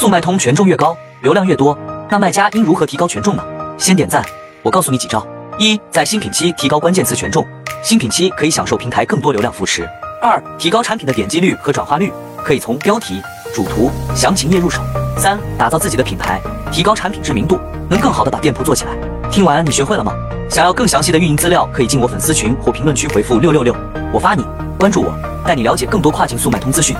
速卖通权重越高流量越多那卖家应如何提高权重呢？先点赞我告诉你几招。一在新品期提高关键词权重新品期可以享受平台更多流量扶持。二提高产品的点击率和转化率可以从标题主图详情页入手。三打造自己的品牌提高产品知名度能更好的把店铺做起来。听完你学会了吗？想要更详细的运营资料可以进我粉丝群或评论区回复六六六我发你关注我带你了解更多跨境速卖通资讯。